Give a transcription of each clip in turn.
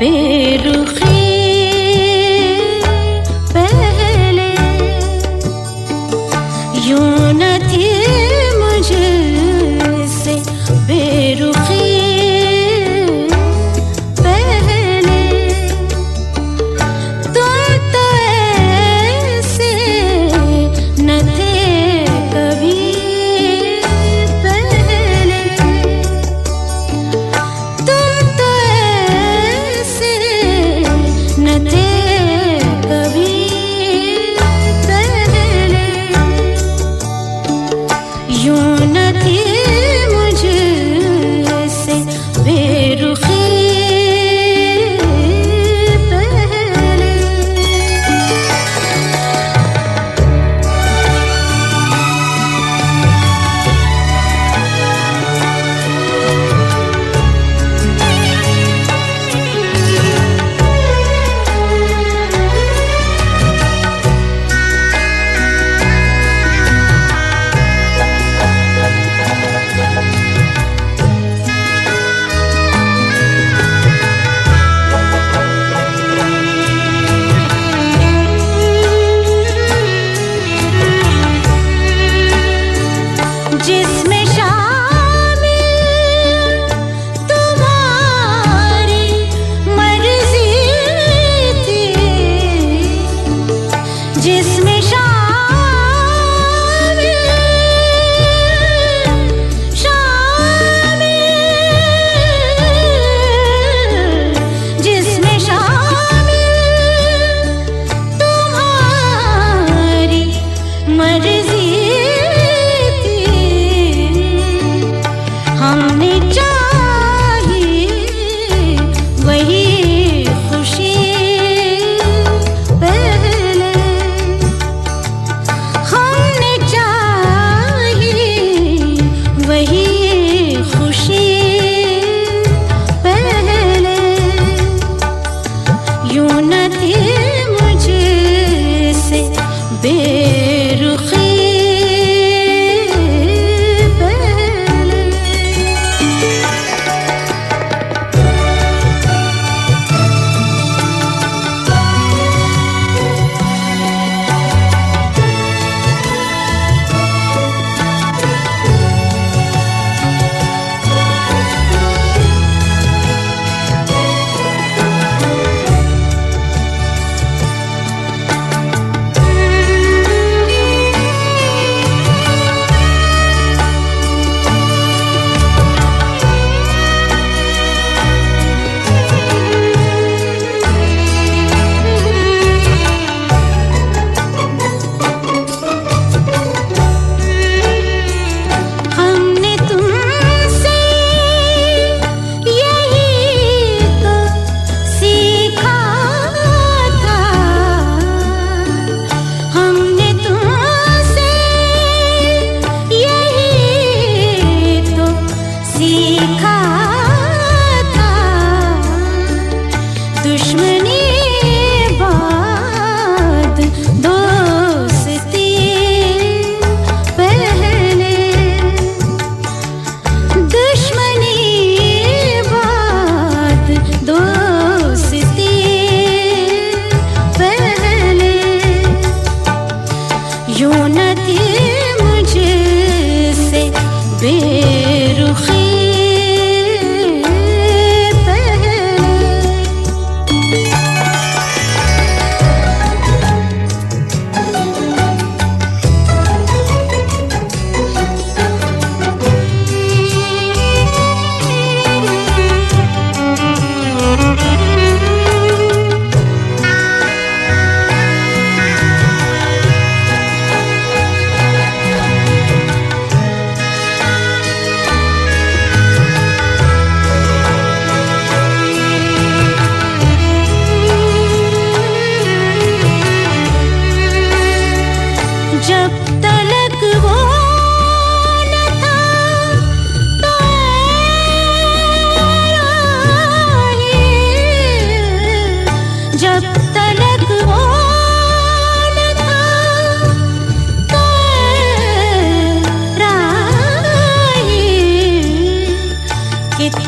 पे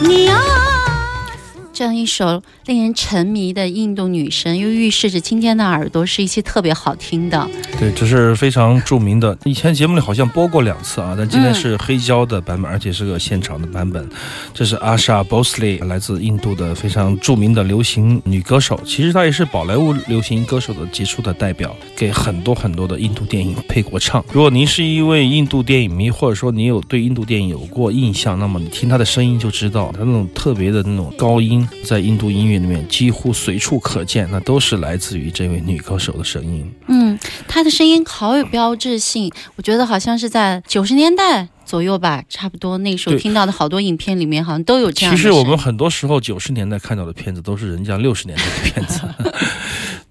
你要一首令人沉迷的印度女声，又预示着今天的耳朵是一期特别好听的。对，这是非常著名的，以前节目里好像播过两次啊，但今天是黑胶的版本，而且是个现场的版本。这是阿莎·波斯利，来自印度的非常著名的流行女歌手，其实她也是宝莱坞流行歌手的杰出的代表，给很多很多的印度电影配过唱。如果您是一位印度电影迷，或者说您有对印度电影有过印象，那么你听她的声音就知道，她那种特别的那种高音，在印度音乐里面几乎随处可见，那都是来自于这位女歌手的声音。嗯，她的声音好有标志性，我觉得好像是在九十年代左右吧，差不多那时候听到的好多影片里面好像都有这样其。实我们很多时候九十年代看到的片子都是人家六十年代的片子。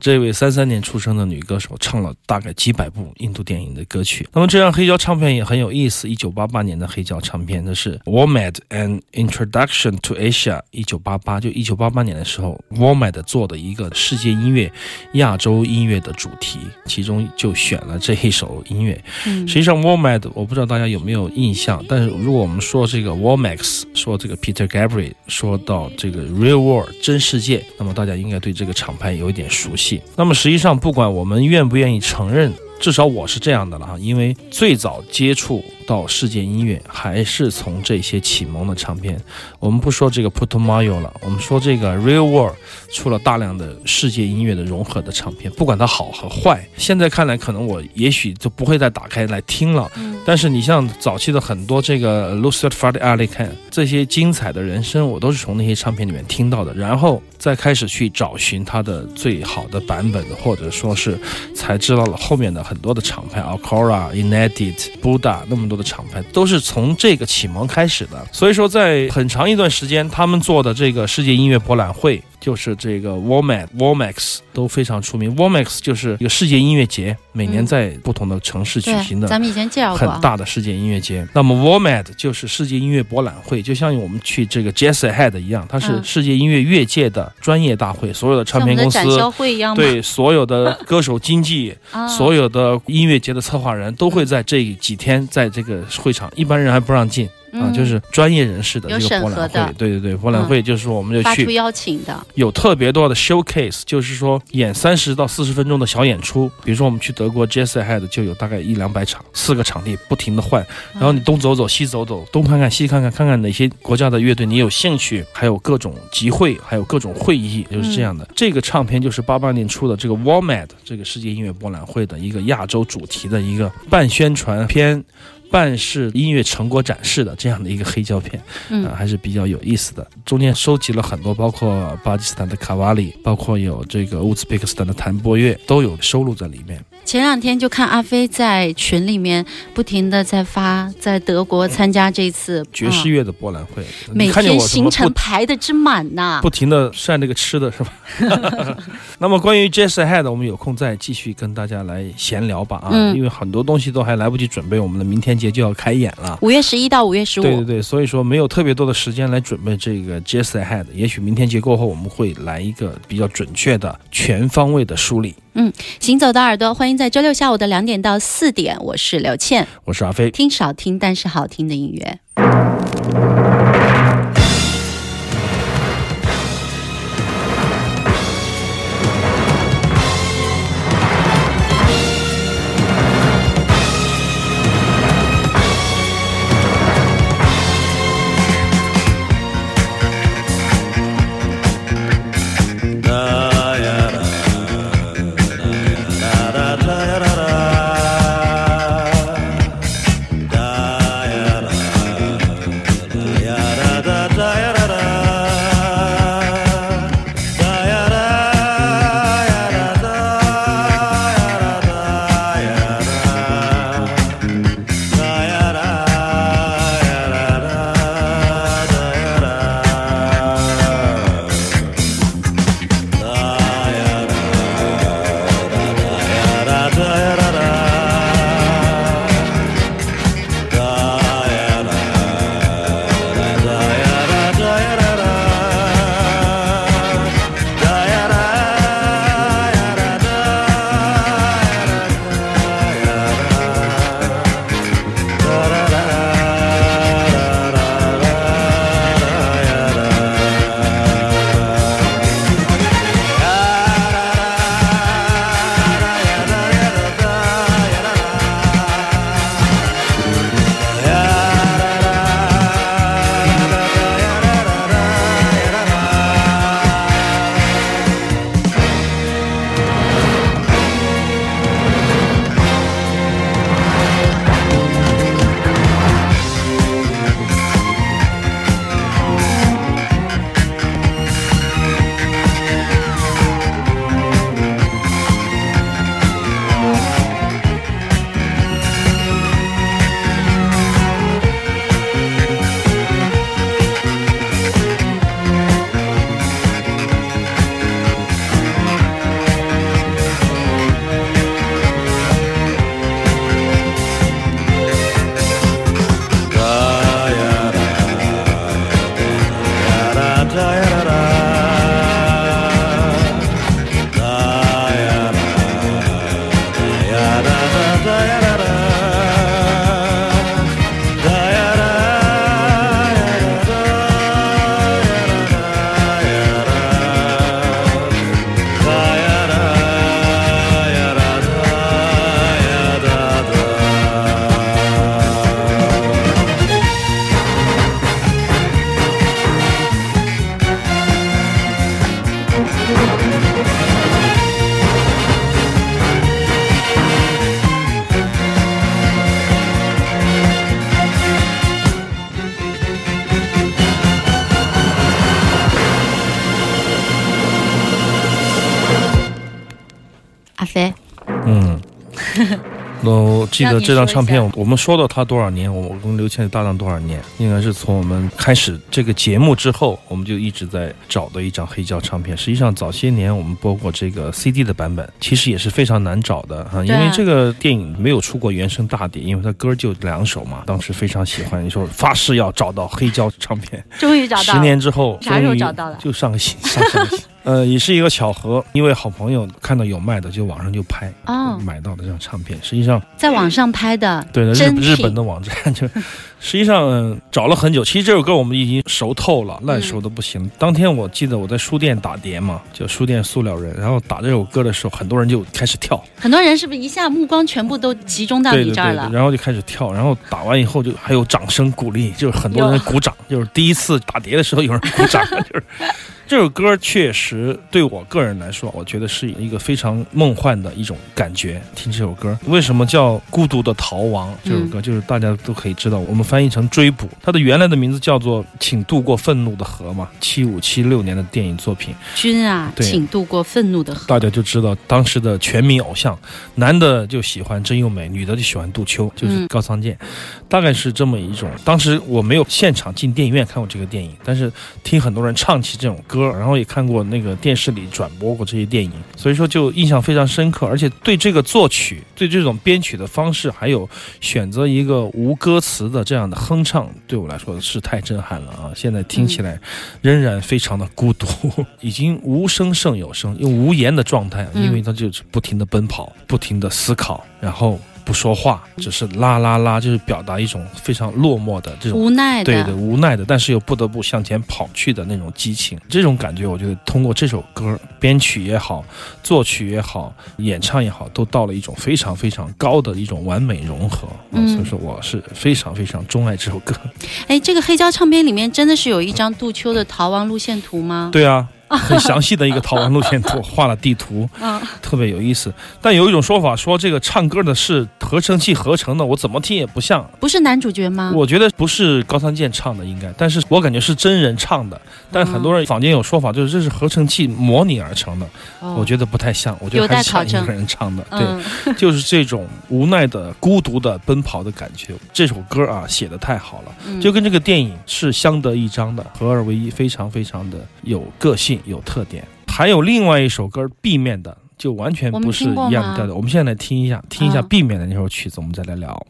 这位三三年出生的女歌手唱了大概几百部印度电影的歌曲。那么这张黑胶唱片也很有意思，一九八八年的黑胶唱片，这是 WOMAD an Introduction to Asia。一九八八就一九八八年的时候，WOMAD 做的一个世界音乐、亚洲音乐的主题，其中就选了这一首音乐。嗯实际上，WOMAD 我不知道大家有没有印象，但是如果我们说这个 WOMAX，说这个 Peter Gabriel，说到这个 Real World 真世界，那么大家应该对这个厂牌有一点熟悉。那么实际上，不管我们愿不愿意承认。至少我是这样的了哈，因为最早接触到世界音乐还是从这些启蒙的唱片。我们不说这个 Putumayo 了，我们说这个 Real World 出了大量的世界音乐的融合的唱片，不管它好和坏。现在看来，可能我也许就不会再打开来听了。但是你像早期的很多这个 Lucid f a d Ali Khan 这些精彩的人生，我都是从那些唱片里面听到的，然后再开始去找寻它的最好的版本，或者说是才知道了后面的很多的厂牌 Alcora、Inedit、Buddha 那么多的厂牌都是从这个启蒙开始的。所以说，在很长一段时间，他们做的这个世界音乐博览会。就是这个 WOMAD、WOMAX 都非常出名。WOMAX 就是一个世界音乐节，每年在不同的城市举行，的咱们以前介绍过啊很大的世界音乐节。那么 WOMAD 就是世界音乐博览会，就像我们去这个 Jazz Ahead 一样，它是嗯世界音乐乐界的专业大会，所有的唱片公司。展销会一样吗？对所有的歌手经纪，啊，所有的音乐节的策划人都会在这几天在这个会场，一般人还不让进啊，嗯就是专业人士的这个博览会。对对对，博览会就是说我们就去发出邀请的，有特别多的 showcase，就是说演三十到四十分钟的小演出。比如说我们去德国 Jazz Ahead 就有大概一两百场，四个场地不停的换，然后你东走走西走走，东看看西看看，看看哪些国家的乐队你有兴趣，还有各种集会，还有各种会议，就是这样的。这个唱片就是八八年出的这个 WOMAD 这个世界音乐博览会的一个亚洲主题的一个半宣传片。半是音乐成果展示的这样的一个黑胶片，嗯啊，还是比较有意思的。中间收集了很多，包括巴基斯坦的卡瓦里，包括有这个乌兹别克斯坦的弹拨乐，都有收录在里面。前两天就看阿飞在群里面不停的在发，在德国参加这次嗯爵士乐的博览会，每天行程排的之满呐、不停的晒那个吃的是吧？那么关于 Jazz Ahead，我们有空再继续跟大家来闲聊吧啊，嗯因为很多东西都还来不及准备，我们的明天节就要开演了。五月十一到五月十五，对对对，所以说没有特别多的时间来准备这个 Jazz Ahead，也许明天节过后我们会来一个比较准确的、全方位的梳理。嗯行走的耳朵，欢迎在周六下午的两点到四点，我是刘倩，我是阿飞，听少听但是好听的音乐。记得这张唱片我们说到它多少年，我我跟刘谦搭档多少年，应该是从我们开始这个节目之后，我们就一直在找的一张黑胶唱片。实际上早些年我们播过这个 CD 的版本，其实也是非常难找的啊，因为这个电影没有出过原声大碟，因为它歌就两首嘛。当时非常喜欢，你说发誓要找到黑胶唱片，终于找到十。年之后，啥时候终于找到了就上个星，上上个星。呃，也是一个巧合，因为好朋友看到有卖的，就网上就拍，哦买到的这张唱片。实际上，在网上拍的，对的，日日本的网站 就，实际上、呃找了很久。其实这首歌我们已经熟透了，烂熟的不行。当天我记得我在书店打碟嘛，就书店塑料人，然后打这首歌的时候，很多人就开始跳，很多人是不是一下目光全部都集中到你这儿了？对对，然后就开始跳，然后打完以后就还有掌声鼓励，就是很多人鼓掌，就是第一次打碟的时候有人鼓掌，就是。这首歌确实对我个人来说，我觉得是一个非常梦幻的一种感觉。听这首歌，为什么叫《孤独的逃亡》？这首歌就是大家都可以知道，我们翻译成追捕，它的原来的名字叫做《请渡过愤怒的河》嘛，七五七六年的电影作品。君啊，请渡过愤怒的河。大家就知道当时的全民偶像，男的就喜欢真由美，女的就喜欢杜秋，就是嗯高仓健，大概是这么一种。当时我没有现场进电影院看过这个电影，但是听很多人唱起这种歌，然后也看过那个电视里转播过这些电影，所以说就印象非常深刻，而且对这个作曲，对这种编曲的方式，还有选择一个无歌词的这样的哼唱，对我来说是太震撼了啊！现在听起来仍然非常的孤独，已经无声胜有声，用无言的状态，嗯因为他就是不停的奔跑，不停的思考，然后不说话，只是啦啦啦，就是表达一种非常落寞的这种无奈的，对对，无奈的，但是又不得不向前跑去的那种激情，这种感觉，我觉得通过这首歌编曲也好，作曲也好，演唱也好，都到了一种非常非常高的一种完美融合。嗯所以说我是非常非常钟爱这首歌。哎，这个黑胶唱片里面真的是有一张杜秋的逃亡路线图吗？对啊。很详细的一个逃亡路线图，画了地图，嗯，特别有意思。但有一种说法说，这个唱歌的是合成器合成的，我怎么听也不像。不是男主角吗？我觉得不是高仓健唱的，应该，但是我感觉是真人唱的。但很多人坊间有说法，就是这是合成器模拟而成的，哦我觉得不太像，我觉有得还像一个人唱的。对，嗯，就是这种无奈的、孤独的奔跑的感觉。这首歌啊，写的太好了，嗯就跟这个电影是相得益彰的，合二为一，非常非常的有个性、有特点。还有另外一首歌 B 面的，就完全不是一样的调的。我们现在来听一下，听一下嗯 B 面的那首曲子，我们再来聊。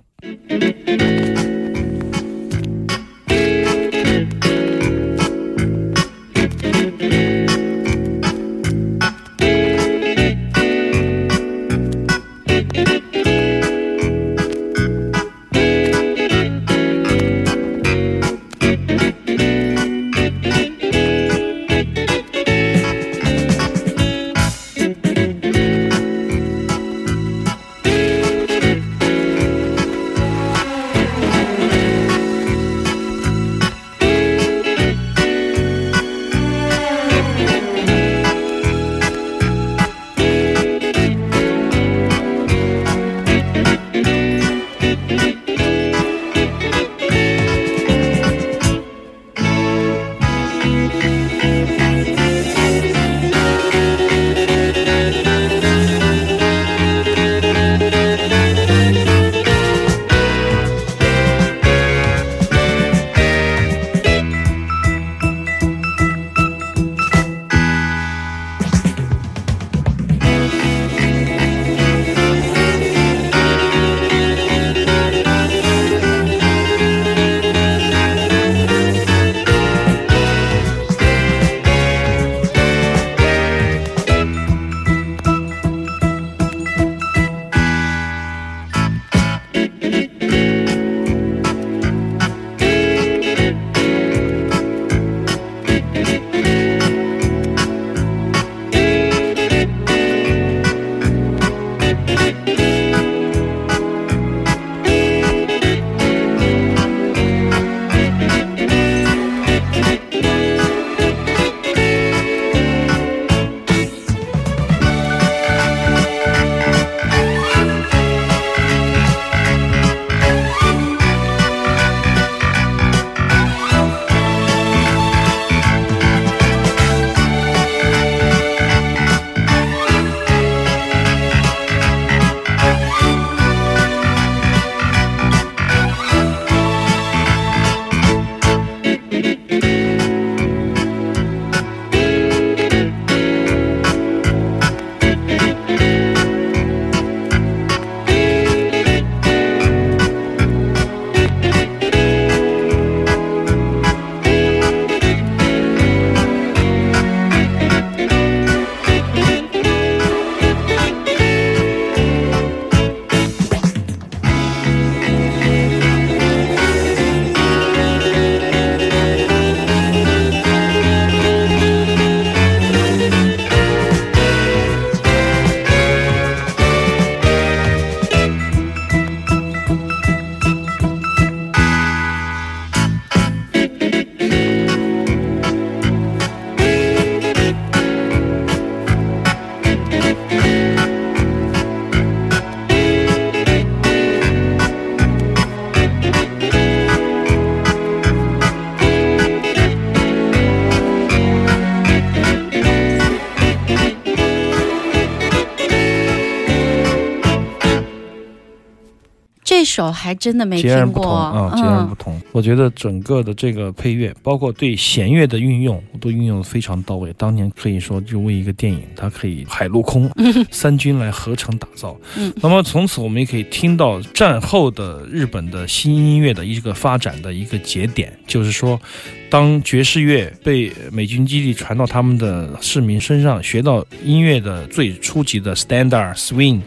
首还真的没截然不听过同啊，截然不同。我觉得整个的这个配乐，包括对弦乐的运用，都运用的非常到位。当年可以说，就为一个电影，它可以海陆空 三军来合成打造。嗯 那么从此我们也可以听到战后的日本的新音乐的一个发展的一个节点，就是说，当爵士乐被美军基地传到他们的市民身上，学到音乐的最初级的 standard swing，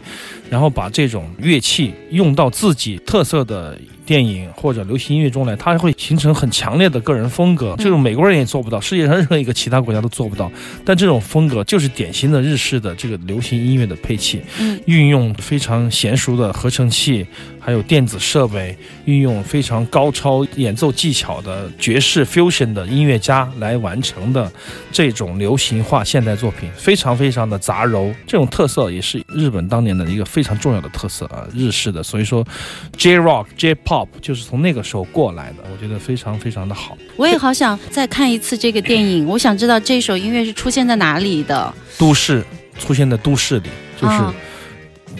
然后把这种乐器用到自己特色的电影或者流行音乐中来，它会形成很强烈的个人风格。这种美国人也做不到，世界上任何一个其他国家都做不到。但这种风格就是典型的日式的这个流行音乐的配器，嗯运用非常娴熟的合成器，还有电子设备，运用非常高超演奏技巧的爵士 fusion 的音乐家来完成的这种流行化现代作品，非常非常的杂糅。这种特色也是日本当年的一个非常重要的特色啊，日式的。所以说，J Rock、J Pop 就是从那个时候过来的，我觉得非常非常的好。我也好想再看一次这个电影，我想知道这首音乐是出现在哪里的都市出现在都市里，就是。啊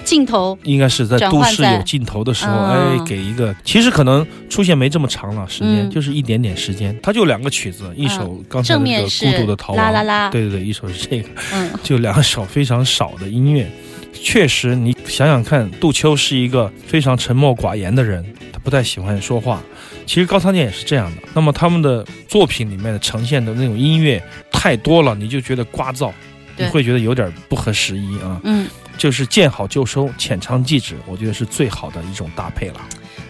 镜头。应该是在都市有镜头的时候，嗯哎，给一个，其实可能出现没这么长了，时间、嗯就是一点点时间。它就两个曲子，一首刚才正那个《孤独的逃亡》，啦啦啦对对对，一首是这个，嗯就两首非常少的音乐。确实，你想想看，杜秋是一个非常沉默寡言的人，他不太喜欢说话。其实高仓健也是这样的。那么他们的作品里面的呈现的那种音乐太多了，你就觉得聒噪，你会觉得有点不合时宜啊。嗯，就是见好就收，浅尝即止，我觉得是最好的一种搭配了。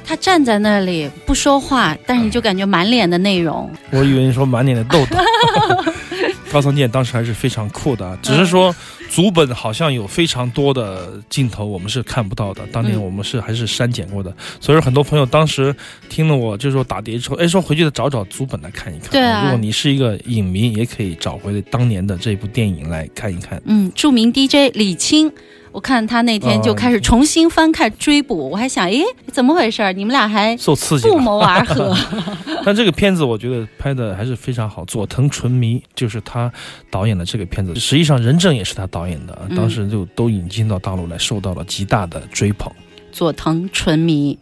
他站在那里不说话，但是你就感觉满脸的内容。我以为你说满脸的痘痘。高仓健当时还是非常酷的，只是说足本好像有非常多的镜头我们是看不到的，当年嗯我们是还是删减过的，所以说很多朋友当时听了我就说打碟之后，哎说回去找找足本来看一看。对啊如果你是一个影迷，也可以找回当年的这部电影来看一看。嗯，著名 DJ 李青，我看他那天就开始重新翻看追捕，我还想，诶，怎么回事儿？你们俩还受刺激，不谋而合？但这个片子我觉得拍的还是非常好。佐藤纯迷就是他导演的这个片子，实际上任正也是他导演的，嗯当时就都引进到大陆来，受到了极大的追捧。佐藤纯迷。